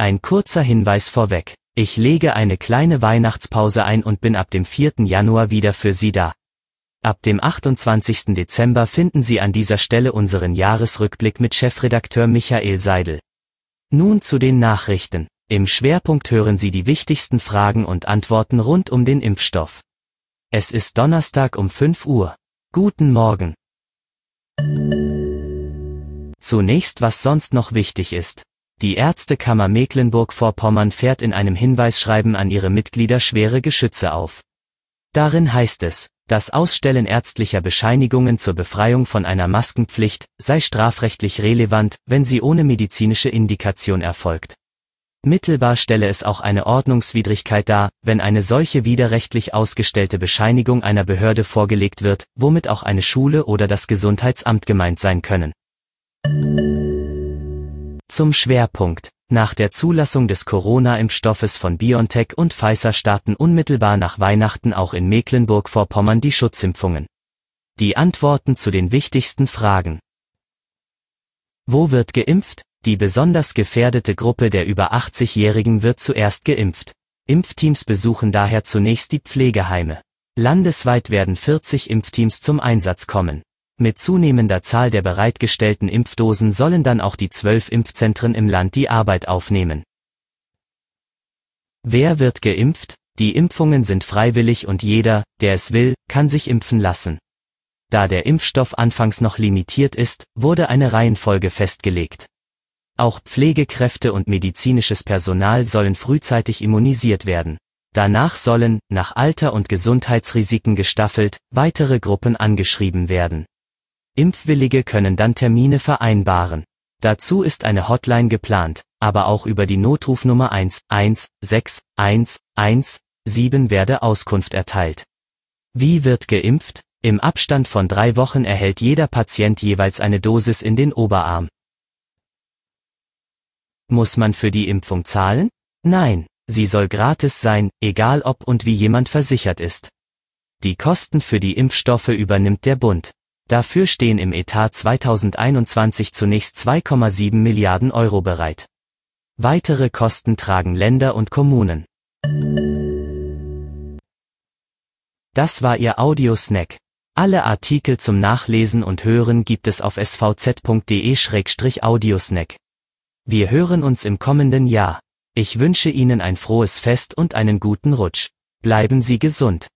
Ein kurzer Hinweis vorweg. Ich lege eine kleine Weihnachtspause ein und bin ab dem 4. Januar wieder für Sie da. Ab dem 28. Dezember finden Sie an dieser Stelle unseren Jahresrückblick mit Chefredakteur Michael Seidel. Nun zu den Nachrichten. Im Schwerpunkt hören Sie die wichtigsten Fragen und Antworten rund um den Impfstoff. Es ist Donnerstag um 5 Uhr. Guten Morgen. Zunächst was sonst noch wichtig ist. Die Ärztekammer Mecklenburg-Vorpommern fährt in einem Hinweisschreiben an ihre Mitglieder schwere Geschütze auf. Darin heißt es, das Ausstellen ärztlicher Bescheinigungen zur Befreiung von einer Maskenpflicht sei strafrechtlich relevant, wenn sie ohne medizinische Indikation erfolgt. Mittelbar stelle es auch eine Ordnungswidrigkeit dar, wenn eine solche widerrechtlich ausgestellte Bescheinigung einer Behörde vorgelegt wird, womit auch eine Schule oder das Gesundheitsamt gemeint sein können. Zum Schwerpunkt. Nach der Zulassung des Corona-Impfstoffes von BioNTech und Pfizer starten unmittelbar nach Weihnachten auch in Mecklenburg-Vorpommern die Schutzimpfungen. Die Antworten zu den wichtigsten Fragen. Wo wird geimpft? Die besonders gefährdete Gruppe der über 80-Jährigen wird zuerst geimpft. Impfteams besuchen daher zunächst die Pflegeheime. Landesweit werden 40 Impfteams zum Einsatz kommen. Mit zunehmender Zahl der bereitgestellten Impfdosen sollen dann auch die zwölf Impfzentren im Land die Arbeit aufnehmen. Wer wird geimpft? Die Impfungen sind freiwillig und jeder, der es will, kann sich impfen lassen. Da der Impfstoff anfangs noch limitiert ist, wurde eine Reihenfolge festgelegt. Auch Pflegekräfte und medizinisches Personal sollen frühzeitig immunisiert werden. Danach sollen, nach Alter und Gesundheitsrisiken gestaffelt, weitere Gruppen angeschrieben werden. Impfwillige können dann Termine vereinbaren. Dazu ist eine Hotline geplant, aber auch über die Notrufnummer 116117 werde Auskunft erteilt. Wie wird geimpft? Im Abstand von drei Wochen erhält jeder Patient jeweils eine Dosis in den Oberarm. Muss man für die Impfung zahlen? Nein, sie soll gratis sein, egal ob und wie jemand versichert ist. Die Kosten für die Impfstoffe übernimmt der Bund. Dafür stehen im Etat 2021 zunächst 2,7 Milliarden Euro bereit. Weitere Kosten tragen Länder und Kommunen. Das war Ihr Audiosnack. Alle Artikel zum Nachlesen und Hören gibt es auf svz.de-audiosnack. Wir hören uns im kommenden Jahr. Ich wünsche Ihnen ein frohes Fest und einen guten Rutsch. Bleiben Sie gesund.